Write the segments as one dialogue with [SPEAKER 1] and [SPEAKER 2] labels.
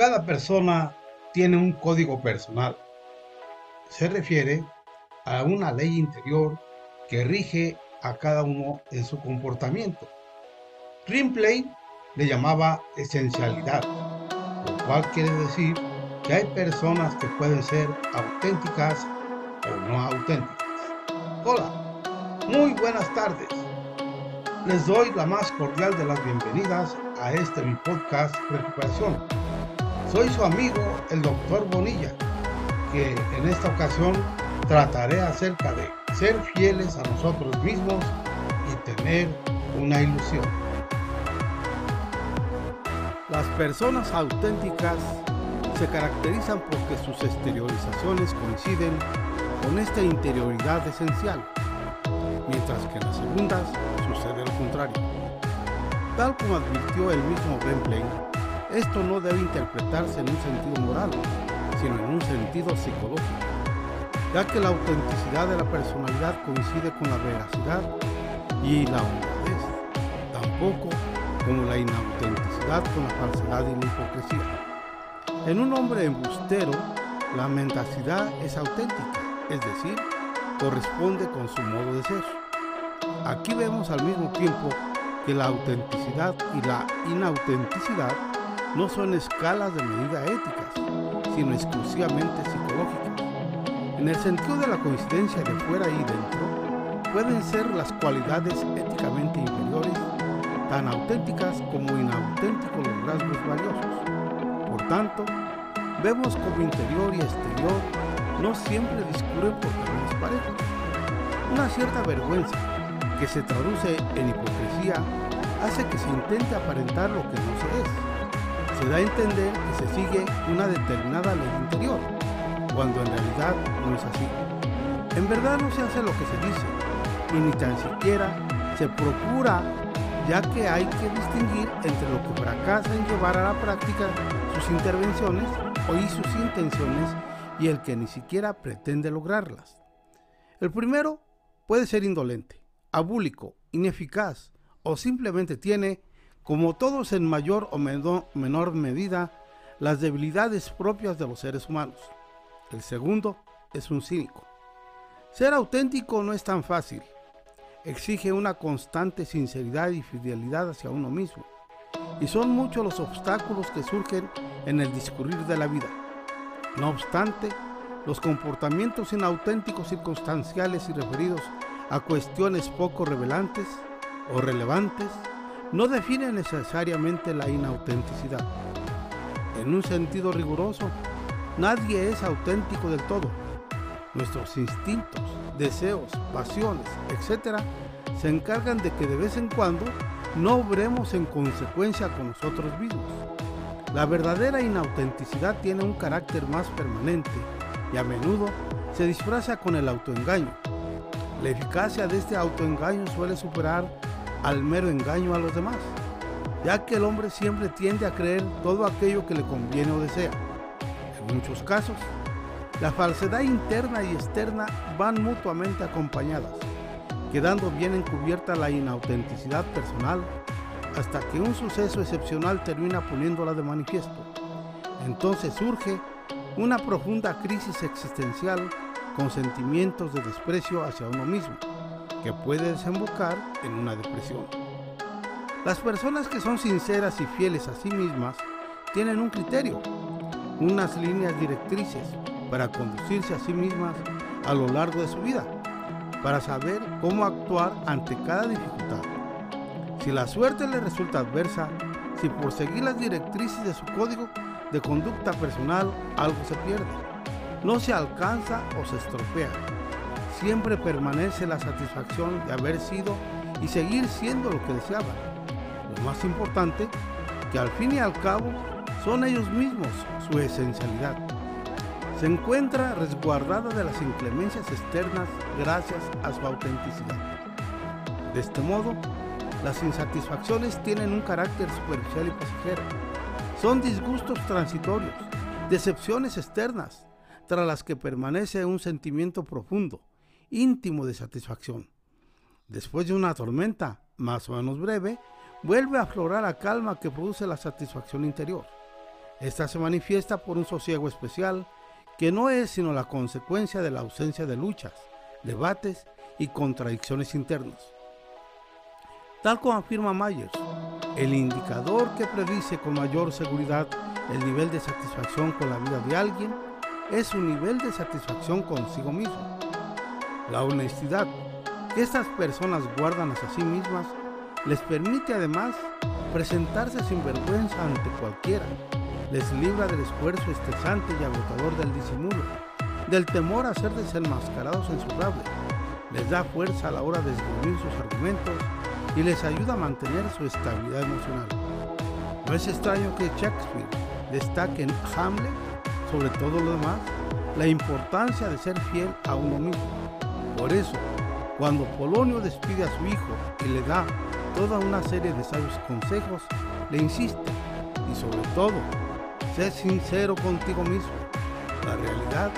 [SPEAKER 1] Cada persona tiene un código personal. Se refiere a una ley interior que rige a cada uno en su comportamiento. Ripley le llamaba esencialidad, lo cual quiere decir que hay personas que pueden ser auténticas o no auténticas. Hola, muy buenas tardes. Les doy la más cordial de las bienvenidas a este mi podcast Recuperación. Soy su amigo el doctor Bonilla, que en esta ocasión trataré acerca de ser fieles a nosotros mismos y tener una ilusión.
[SPEAKER 2] Las personas auténticas se caracterizan porque sus exteriorizaciones coinciden con esta interioridad esencial, mientras que en las segundas sucede lo contrario. Tal como advirtió el mismo Bentley, esto no debe interpretarse en un sentido moral, sino en un sentido psicológico, ya que la autenticidad de la personalidad coincide con la veracidad y la honradez, tampoco como la inautenticidad con la falsedad y la hipocresía. En un hombre embustero, la mendacidad es auténtica, es decir, corresponde con su modo de ser. Aquí vemos al mismo tiempo que la autenticidad y la inautenticidad no son escalas de medida éticas, sino exclusivamente psicológicas. En el sentido de la coincidencia de fuera y dentro, pueden ser las cualidades éticamente inferiores tan auténticas como inauténticos los rasgos valiosos. Por tanto, vemos como interior y exterior no siempre discurren por caminos parejos. Una cierta vergüenza que se traduce en hipocresía hace que se intente aparentar lo que no se es se da a entender que se sigue una determinada ley interior, cuando en realidad no es así. En verdad no se hace lo que se dice, ni tan siquiera se procura, ya que hay que distinguir entre lo que fracasa en llevar a la práctica sus intervenciones o sus intenciones y el que ni siquiera pretende lograrlas. El primero puede ser indolente, abúlico, ineficaz o simplemente tiene como todos en mayor o menor medida, las debilidades propias de los seres humanos. El segundo es un cínico. Ser auténtico no es tan fácil. Exige una constante sinceridad y fidelidad hacia uno mismo. Y son muchos los obstáculos que surgen en el discurrir de la vida. No obstante, los comportamientos inauténticos circunstanciales y referidos a cuestiones poco revelantes o relevantes no define necesariamente la inautenticidad. En un sentido riguroso, nadie es auténtico del todo. Nuestros instintos, deseos, pasiones, etc., se encargan de que de vez en cuando no obremos en consecuencia con nosotros mismos. La verdadera inautenticidad tiene un carácter más permanente y a menudo se disfraza con el autoengaño. La eficacia de este autoengaño suele superar al mero engaño a los demás, ya que el hombre siempre tiende a creer todo aquello que le conviene o desea. En muchos casos, la falsedad interna y externa van mutuamente acompañadas, quedando bien encubierta la inautenticidad personal hasta que un suceso excepcional termina poniéndola de manifiesto. Entonces surge una profunda crisis existencial con sentimientos de desprecio hacia uno mismo que puede desembocar en una depresión. Las personas que son sinceras y fieles a sí mismas tienen un criterio, unas líneas directrices para conducirse a sí mismas a lo largo de su vida, para saber cómo actuar ante cada dificultad. Si la suerte le resulta adversa, si por seguir las directrices de su código de conducta personal algo se pierde, no se alcanza o se estropea, siempre permanece la satisfacción de haber sido y seguir siendo lo que deseaban. Lo más importante, que al fin y al cabo son ellos mismos su esencialidad. Se encuentra resguardada de las inclemencias externas gracias a su autenticidad. De este modo, las insatisfacciones tienen un carácter superficial y pasajero. Son disgustos transitorios, decepciones externas, tras las que permanece un sentimiento profundo, íntimo de satisfacción. Después de una tormenta, más o menos breve, vuelve a aflorar la calma que produce la satisfacción interior. Esta se manifiesta por un sosiego especial que no es sino la consecuencia de la ausencia de luchas, debates y contradicciones internas. Tal como afirma Myers, el indicador que predice con mayor seguridad el nivel de satisfacción con la vida de alguien es su nivel de satisfacción consigo mismo. La honestidad que estas personas guardan hacia sí mismas les permite además presentarse sin vergüenza ante cualquiera. Les libra del esfuerzo estresante y agotador del disimulo, del temor a ser desenmascarados en su rabia. Les da fuerza a la hora de escribir sus argumentos y les ayuda a mantener su estabilidad emocional. No es extraño que Shakespeare destaque en Hamlet, sobre todo lo demás, la importancia de ser fiel a uno mismo. Por eso, cuando Polonio despide a su hijo y le da toda una serie de sabios consejos, le insiste y sobre todo, sé sincero contigo mismo. La realidad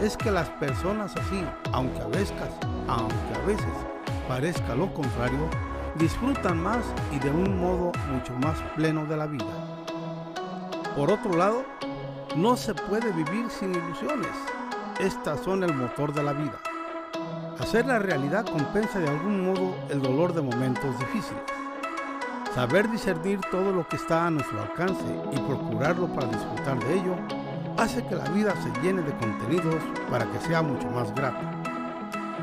[SPEAKER 2] es que las personas así, aunque a veces, aunque a veces parezca lo contrario, disfrutan más y de un modo mucho más pleno de la vida. Por otro lado, no se puede vivir sin ilusiones. Estas son el motor de la vida. Hacer la realidad compensa de algún modo el dolor de momentos difíciles. Saber discernir todo lo que está a nuestro alcance y procurarlo para disfrutar de ello hace que la vida se llene de contenidos para que sea mucho más grata.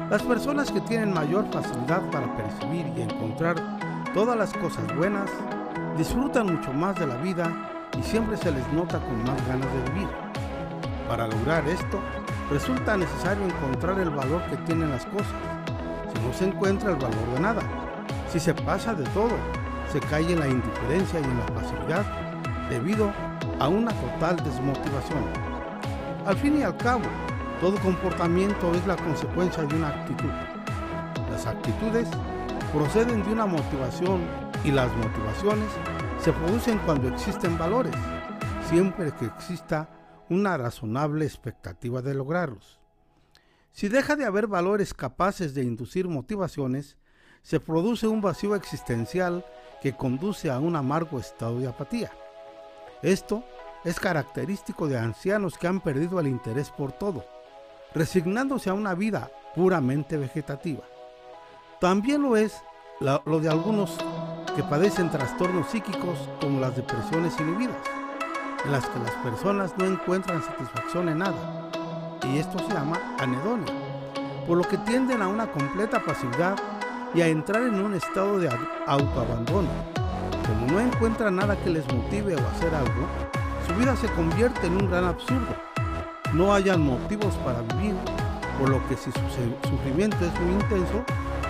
[SPEAKER 2] Las personas que tienen mayor facilidad para percibir y encontrar todas las cosas buenas disfrutan mucho más de la vida y siempre se les nota con más ganas de vivir. Para lograr esto, resulta necesario encontrar el valor que tienen las cosas. Si no se encuentra el valor de nada, si se pasa de todo, se cae en la indiferencia y en la pasividad debido a una total desmotivación. Al fin y al cabo, todo comportamiento es la consecuencia de una actitud. Las actitudes proceden de una motivación y las motivaciones se producen cuando existen valores, siempre que exista una razonable expectativa de lograrlos. Si deja de haber valores capaces de inducir motivaciones, se produce un vacío existencial que conduce a un amargo estado de apatía. Esto es característico de ancianos que han perdido el interés por todo resignándose a una vida puramente vegetativa. También lo es lo de algunos que padecen trastornos psíquicos como las depresiones inhibidas, en las que las personas no encuentran satisfacción en nada, y esto se llama anedonia, por lo que tienden a una completa pasividad y a entrar en un estado de autoabandono. Como no encuentran nada que les motive a hacer algo, su vida se convierte en un gran absurdo no hayan motivos para vivir, por lo que si su sufrimiento es muy intenso,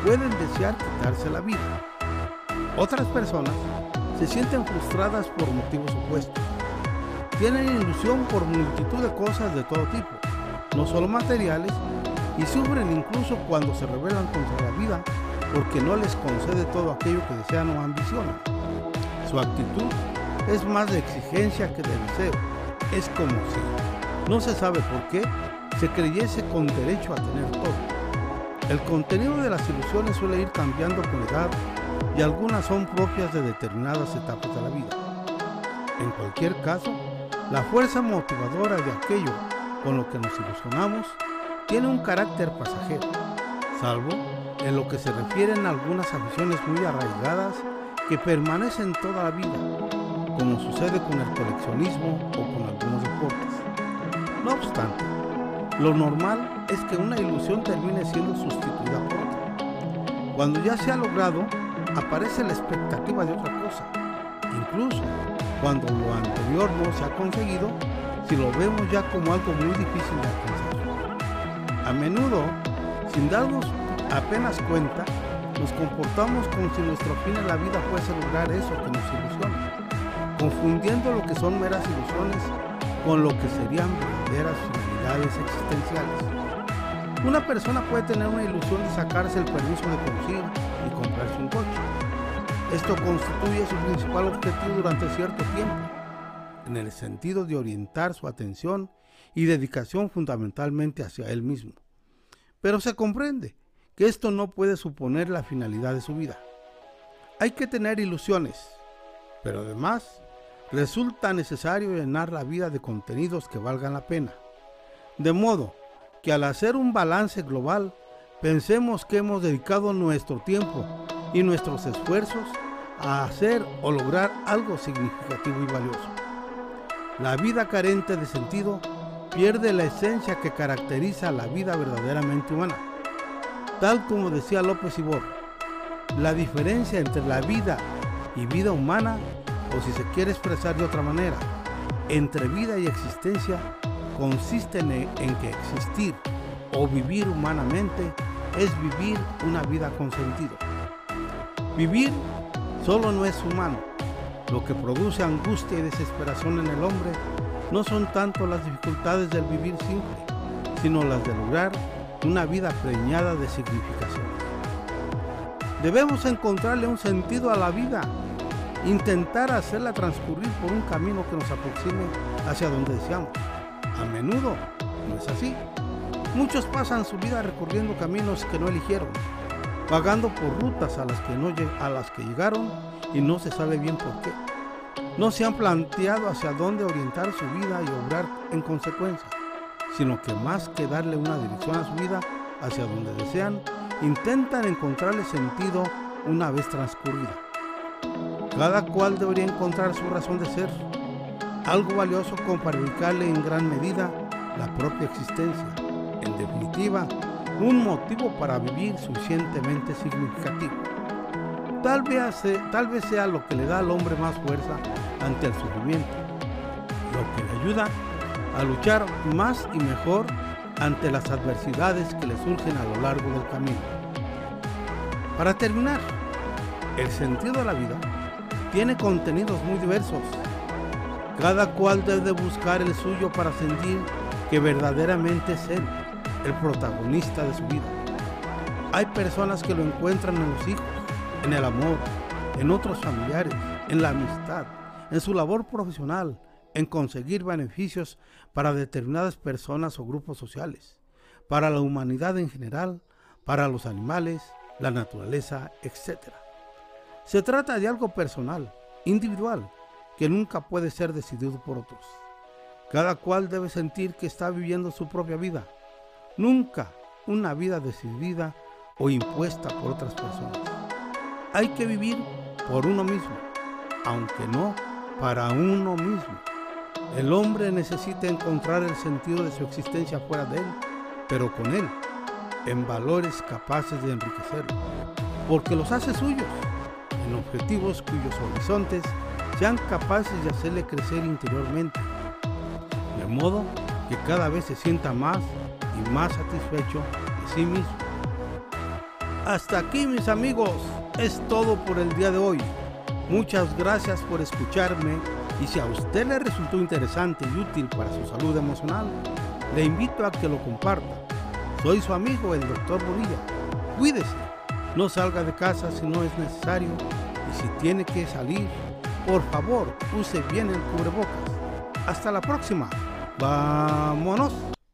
[SPEAKER 2] pueden desear quitarse la vida. Otras personas se sienten frustradas por motivos opuestos. Tienen ilusión por multitud de cosas de todo tipo, no solo materiales, y sufren incluso cuando se rebelan contra la vida porque no les concede todo aquello que desean o ambicionan. Su actitud es más de exigencia que de deseo. Es como si no se sabe por qué se creyese con derecho a tener todo. El contenido de las ilusiones suele ir cambiando con edad y algunas son propias de determinadas etapas de la vida. En cualquier caso, la fuerza motivadora de aquello con lo que nos ilusionamos tiene un carácter pasajero, salvo en lo que se refieren a algunas aficiones muy arraigadas que permanecen toda la vida, como sucede con el coleccionismo o con algunos deportes. No obstante, lo normal es que una ilusión termine siendo sustituida por otra. Cuando ya se ha logrado, aparece la expectativa de otra cosa. Incluso cuando lo anterior no se ha conseguido, si lo vemos ya como algo muy difícil de alcanzar. A menudo, sin darnos apenas cuenta, nos comportamos como si nuestro fin en la vida fuese lograr eso que nos ilusiona, confundiendo lo que son meras ilusiones con lo que serían verdaderas finalidades existenciales. Una persona puede tener una ilusión de sacarse el permiso de conducir y comprarse un coche. Esto constituye su principal objetivo durante cierto tiempo, en el sentido de orientar su atención y dedicación fundamentalmente hacia él mismo. Pero se comprende que esto no puede suponer la finalidad de su vida. Hay que tener ilusiones, pero además resulta necesario llenar la vida de contenidos que valgan la pena. De modo que al hacer un balance global, pensemos que hemos dedicado nuestro tiempo y nuestros esfuerzos a hacer o lograr algo significativo y valioso. La vida carente de sentido pierde la esencia que caracteriza la vida verdaderamente humana. Tal como decía López Ibor, la diferencia entre la vida y vida humana, o si se quiere expresar de otra manera, entre vida y existencia, consiste en, que existir o vivir humanamente es vivir una vida con sentido. Vivir solo no es humano. Lo que produce angustia y desesperación en el hombre no son tanto las dificultades del vivir simple, sino las de lograr una vida preñada de significación. Debemos encontrarle un sentido a la vida, intentar hacerla transcurrir por un camino que nos aproxime hacia donde deseamos. A menudo no es así. Muchos pasan su vida recorriendo caminos que no eligieron, vagando por rutas a las que, no, a las que llegaron y no se sabe bien por qué. No se han planteado hacia dónde orientar su vida y obrar en consecuencia, sino que más que darle una dirección a su vida hacia donde desean, intentan encontrarle sentido una vez transcurrida. Cada cual debería encontrar su razón de ser, algo valioso como para dedicarle en gran medida la propia existencia. En definitiva, un motivo para vivir suficientemente significativo. Tal vez, sea lo que le da al hombre más fuerza ante el sufrimiento, lo que le ayuda a luchar más y mejor ante las adversidades que le surgen a lo largo del camino. Para terminar, el sentido de la vida tiene contenidos muy diversos. Cada cual debe buscar el suyo para sentir que verdaderamente es él el protagonista de su vida. Hay personas que lo encuentran en los hijos, en el amor, en otros familiares, en la amistad, en su labor profesional, en conseguir beneficios para determinadas personas o grupos sociales, para la humanidad en general, para los animales, la naturaleza, etc. Se trata de algo personal, individual, que nunca puede ser decidido por otros. Cada cual debe sentir que está viviendo su propia vida, nunca una vida decidida o impuesta por otras personas. Hay que vivir por uno mismo, aunque no para uno mismo. El hombre necesita encontrar el sentido de su existencia fuera de él, pero con él, en valores capaces de enriquecerlo, porque los hace suyos, en objetivos cuyos horizontes sean capaces de hacerle crecer interiormente, de modo que cada vez se sienta más y más satisfecho de sí mismo. Hasta aquí mis amigos, es todo por el día de hoy. Muchas gracias por escucharme y si a usted le resultó interesante y útil para su salud emocional, le invito a que lo comparta. Soy su amigo el doctor Bonilla. Cuídese, no salga de casa si no es necesario y si tiene que salir, por favor use bien el cubrebocas. Hasta la próxima. Vámonos.